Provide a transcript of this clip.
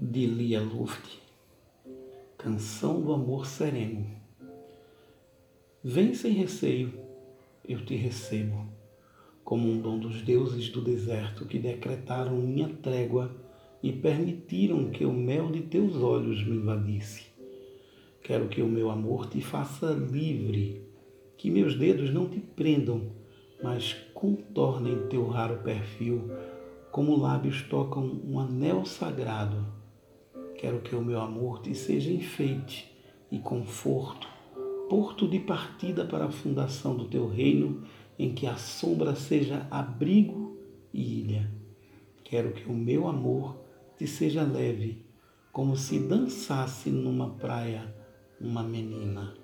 de Lia Luft, Canção do Amor Sereno. Vem sem receio, eu te recebo, como um dom dos deuses do deserto que decretaram minha trégua e permitiram que o mel de teus olhos me invadisse. Quero que o meu amor te faça livre, que meus dedos não te prendam, mas contornem teu raro perfil, como lábios tocam um anel sagrado. Quero que o meu amor te seja enfeite e conforto, porto de partida para a fundação do teu reino, em que a sombra seja abrigo e ilha. Quero que o meu amor te seja leve, como se dançasse numa praia uma menina.